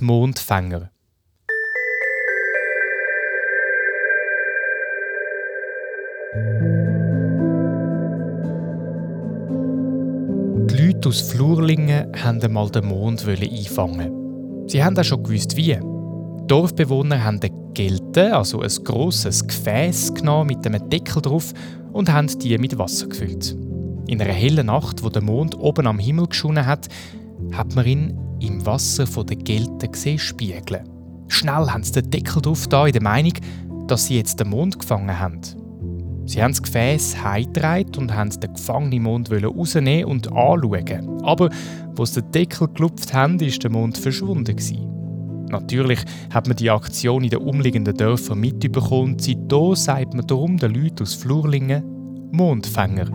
die Mondfänger. Die Leute aus Flurlingen wollten einmal den Mond einfangen. Sie haben auch schon gewusst, wie. Die Dorfbewohner haben eine Gelte, also ein grosses Gefäß genommen mit einem Deckel drauf und haben die mit Wasser gefüllt. In einer hellen Nacht, wo der Mond oben am Himmel geschonen hat, hat man ihn im Wasser der Gelte gesehen spiegeln. Schnell haben sie den Deckel drauf da in der Meinung, dass sie jetzt den Mond gefangen haben. Sie haben das Gefäß heimgetragen und haben den gefangenen Mond rausnehmen und anschauen. Aber, wo sie den Deckel gelupft haben, ist der Mond verschwunden. Natürlich hat man die Aktion in den umliegenden Dörfern mitbekommen seitdem sagt man darum den Leuten aus Flurlingen Mondfänger.